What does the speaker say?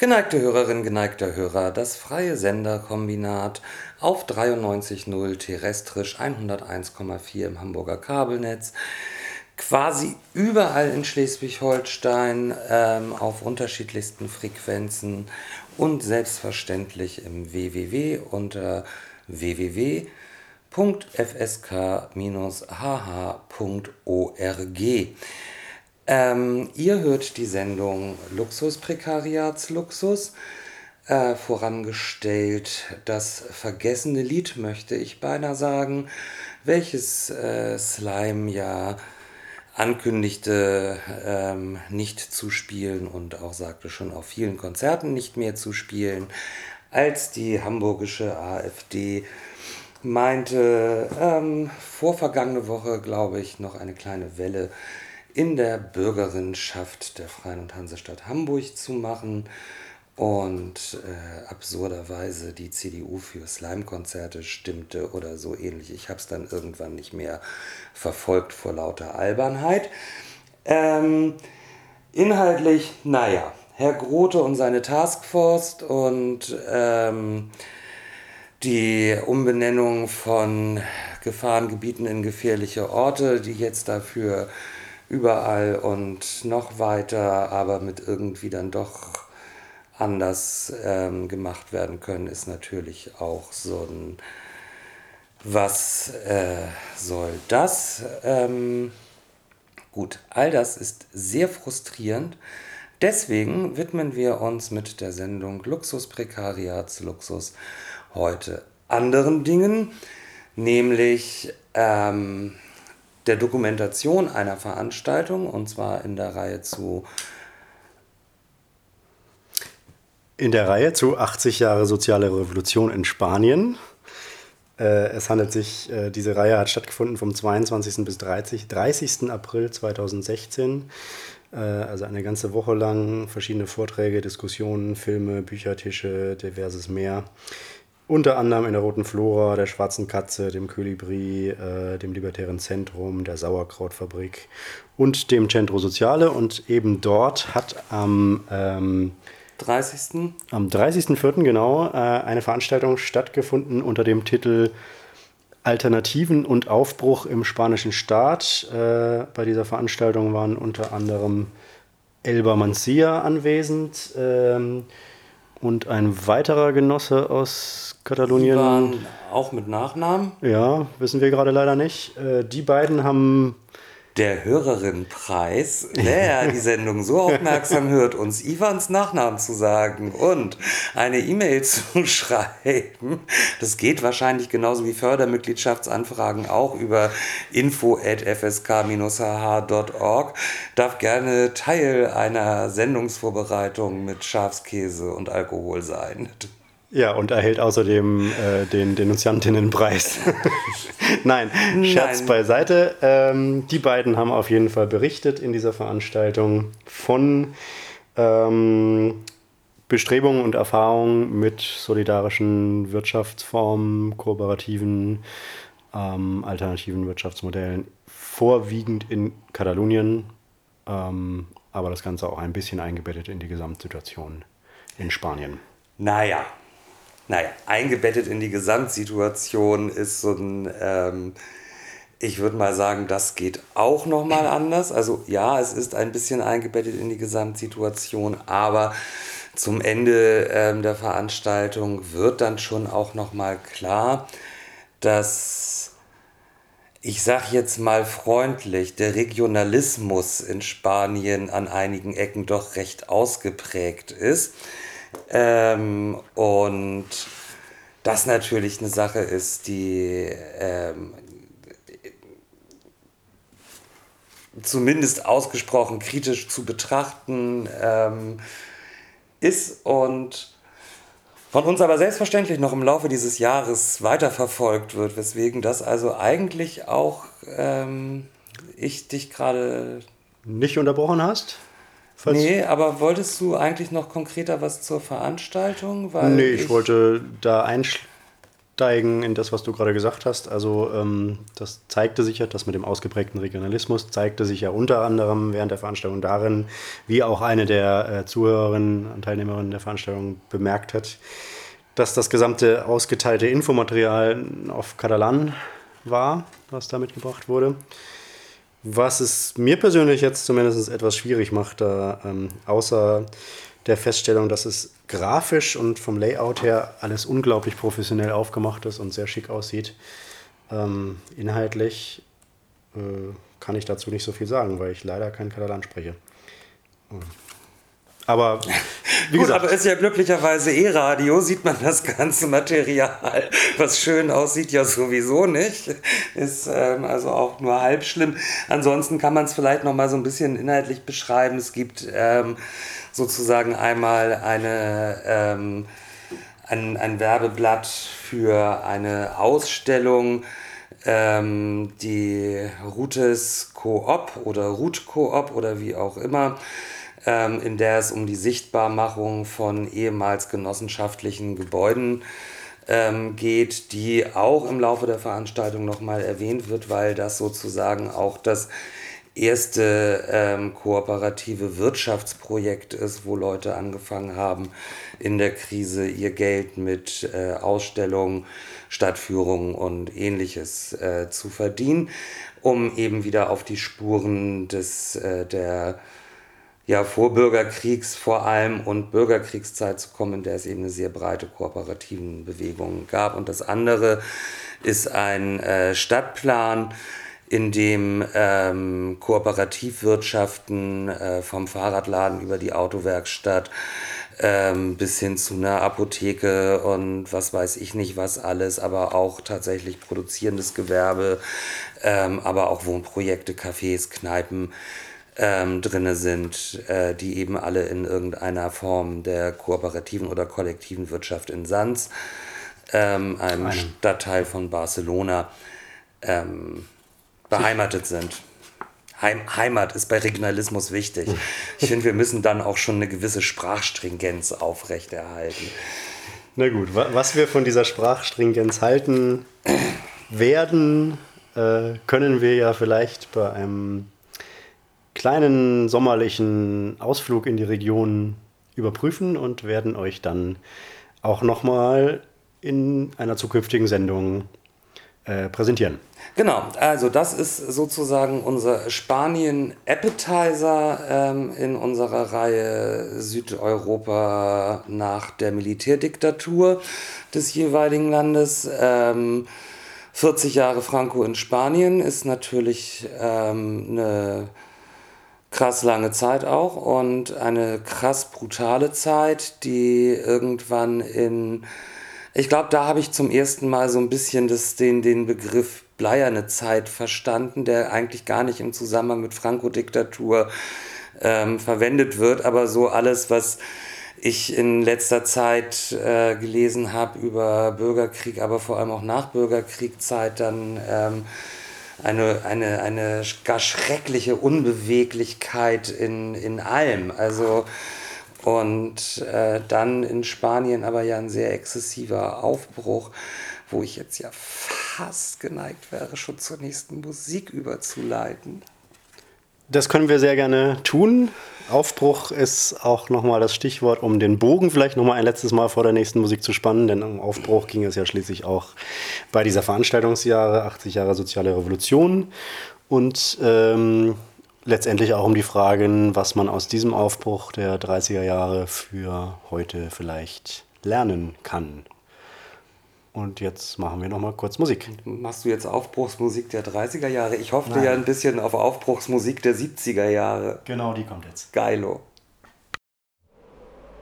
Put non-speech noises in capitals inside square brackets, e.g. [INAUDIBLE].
Geneigte Hörerinnen, geneigter Hörer, das freie Senderkombinat auf 93.0 terrestrisch, 101,4 im Hamburger Kabelnetz, quasi überall in Schleswig-Holstein ähm, auf unterschiedlichsten Frequenzen und selbstverständlich im www unter www.fsk-hh.org. Ähm, ihr hört die Sendung Luxus Prekariatsluxus. Äh, vorangestellt das vergessene Lied, möchte ich beinahe sagen, welches äh, Slime ja ankündigte, ähm, nicht zu spielen und auch sagte schon auf vielen Konzerten nicht mehr zu spielen, als die hamburgische AfD meinte, ähm, vorvergangene Woche, glaube ich, noch eine kleine Welle in der Bürgerinnenschaft der Freien und Hansestadt Hamburg zu machen und äh, absurderweise die CDU für Slime-Konzerte stimmte oder so ähnlich. Ich habe es dann irgendwann nicht mehr verfolgt vor lauter Albernheit. Ähm, inhaltlich, naja, Herr Grote und seine Taskforce und ähm, die Umbenennung von Gefahrengebieten in gefährliche Orte, die jetzt dafür überall und noch weiter, aber mit irgendwie dann doch anders ähm, gemacht werden können, ist natürlich auch so ein, was äh, soll das? Ähm, gut, all das ist sehr frustrierend. Deswegen widmen wir uns mit der Sendung Luxus Prekariats Luxus heute anderen Dingen, nämlich ähm, der Dokumentation einer Veranstaltung, und zwar in der Reihe zu in der Reihe zu 80 Jahre soziale Revolution in Spanien. Äh, es handelt sich, äh, diese Reihe hat stattgefunden vom 22. bis 30, 30. April 2016. Äh, also eine ganze Woche lang verschiedene Vorträge, Diskussionen, Filme, Büchertische, diverses mehr. Unter anderem in der Roten Flora, der Schwarzen Katze, dem Kolibri, äh, dem Libertären Zentrum, der Sauerkrautfabrik und dem Centro Soziale. Und eben dort hat am ähm, 30. Am 30.04. genau äh, eine Veranstaltung stattgefunden unter dem Titel Alternativen und Aufbruch im spanischen Staat. Äh, bei dieser Veranstaltung waren unter anderem Elba Mancia anwesend ähm, und ein weiterer Genosse aus Katalonien. Die waren auch mit Nachnamen? Ja, wissen wir gerade leider nicht. Äh, die beiden haben der Hörerinnenpreis, wer [LAUGHS] die Sendung so aufmerksam hört, uns Ivans Nachnamen zu sagen und eine E-Mail zu [LAUGHS] schreiben. Das geht wahrscheinlich genauso wie Fördermitgliedschaftsanfragen auch über info.fsk-hh.org. Darf gerne Teil einer Sendungsvorbereitung mit Schafskäse und Alkohol sein. Ja, und erhält außerdem äh, den Denunziantinnenpreis. [LAUGHS] Nein, Scherz Nein. beiseite. Ähm, die beiden haben auf jeden Fall berichtet in dieser Veranstaltung von ähm, Bestrebungen und Erfahrungen mit solidarischen Wirtschaftsformen, kooperativen, ähm, alternativen Wirtschaftsmodellen, vorwiegend in Katalonien, ähm, aber das Ganze auch ein bisschen eingebettet in die Gesamtsituation in Spanien. Naja, naja, eingebettet in die Gesamtsituation ist so ein, ähm, ich würde mal sagen, das geht auch nochmal anders. Also ja, es ist ein bisschen eingebettet in die Gesamtsituation, aber zum Ende ähm, der Veranstaltung wird dann schon auch nochmal klar, dass ich sage jetzt mal freundlich, der Regionalismus in Spanien an einigen Ecken doch recht ausgeprägt ist. Ähm, und das natürlich eine Sache ist, die ähm, zumindest ausgesprochen kritisch zu betrachten ähm, ist und von uns aber selbstverständlich noch im Laufe dieses Jahres weiterverfolgt wird, weswegen das also eigentlich auch ähm, ich dich gerade nicht unterbrochen hast? Falls nee, aber wolltest du eigentlich noch konkreter was zur Veranstaltung? Weil nee, ich, ich wollte da einsteigen in das, was du gerade gesagt hast. Also ähm, das zeigte sich ja, das mit dem ausgeprägten Regionalismus zeigte sich ja unter anderem während der Veranstaltung darin, wie auch eine der äh, Zuhörerinnen und Teilnehmerinnen der Veranstaltung bemerkt hat, dass das gesamte ausgeteilte Infomaterial auf Katalan war, was da mitgebracht wurde. Was es mir persönlich jetzt zumindest etwas schwierig macht, da ähm, außer der Feststellung, dass es grafisch und vom Layout her alles unglaublich professionell aufgemacht ist und sehr schick aussieht. Ähm, inhaltlich äh, kann ich dazu nicht so viel sagen, weil ich leider kein Katalan spreche. Aber wie Gut, aber ist ja glücklicherweise E-Radio, sieht man das ganze Material, was schön aussieht, ja sowieso nicht. Ist ähm, also auch nur halb schlimm. Ansonsten kann man es vielleicht noch mal so ein bisschen inhaltlich beschreiben. Es gibt ähm, sozusagen einmal eine, ähm, ein, ein Werbeblatt für eine Ausstellung, ähm, die Routes Coop oder Route Coop oder wie auch immer ähm, in der es um die Sichtbarmachung von ehemals genossenschaftlichen Gebäuden ähm, geht, die auch im Laufe der Veranstaltung nochmal erwähnt wird, weil das sozusagen auch das erste ähm, kooperative Wirtschaftsprojekt ist, wo Leute angefangen haben, in der Krise ihr Geld mit äh, Ausstellungen, Stadtführungen und ähnliches äh, zu verdienen, um eben wieder auf die Spuren des, äh, der ja, Vorbürgerkriegs vor allem und Bürgerkriegszeit zu kommen, in der es eben eine sehr breite kooperativen Bewegung gab. Und das andere ist ein äh, Stadtplan, in dem ähm, Kooperativwirtschaften äh, vom Fahrradladen über die Autowerkstatt ähm, bis hin zu einer Apotheke und was weiß ich nicht was alles, aber auch tatsächlich produzierendes Gewerbe, ähm, aber auch Wohnprojekte, Cafés, Kneipen, ähm, drin sind, äh, die eben alle in irgendeiner Form der kooperativen oder kollektiven Wirtschaft in Sanz, ähm, einem Eine. Stadtteil von Barcelona, ähm, beheimatet sind. Heim, Heimat ist bei Regionalismus wichtig. Ich finde, wir müssen dann auch schon eine gewisse Sprachstringenz aufrechterhalten. Na gut, was wir von dieser Sprachstringenz halten werden, äh, können wir ja vielleicht bei einem kleinen sommerlichen Ausflug in die Region überprüfen und werden euch dann auch nochmal in einer zukünftigen Sendung äh, präsentieren. Genau, also das ist sozusagen unser Spanien-Appetizer ähm, in unserer Reihe Südeuropa nach der Militärdiktatur des jeweiligen Landes. Ähm, 40 Jahre Franco in Spanien ist natürlich ähm, eine krass lange Zeit auch und eine krass brutale Zeit, die irgendwann in, ich glaube, da habe ich zum ersten Mal so ein bisschen das, den, den Begriff bleierne Zeit verstanden, der eigentlich gar nicht im Zusammenhang mit Franco-Diktatur ähm, verwendet wird, aber so alles, was ich in letzter Zeit äh, gelesen habe über Bürgerkrieg, aber vor allem auch Nachbürgerkriegzeit, dann ähm, eine, eine, eine gar schreckliche Unbeweglichkeit in, in allem. Also, und äh, dann in Spanien aber ja ein sehr exzessiver Aufbruch, wo ich jetzt ja fast geneigt wäre, schon zur nächsten Musik überzuleiten. Das können wir sehr gerne tun. Aufbruch ist auch nochmal das Stichwort, um den Bogen vielleicht nochmal ein letztes Mal vor der nächsten Musik zu spannen, denn um Aufbruch ging es ja schließlich auch bei dieser Veranstaltungsjahre, 80 Jahre soziale Revolution und ähm, letztendlich auch um die Fragen, was man aus diesem Aufbruch der 30er Jahre für heute vielleicht lernen kann. Und jetzt machen wir noch mal kurz Musik. Machst du jetzt Aufbruchsmusik der 30er Jahre? Ich hoffte Nein. ja ein bisschen auf Aufbruchsmusik der 70er Jahre. Genau, die kommt jetzt. Geilo.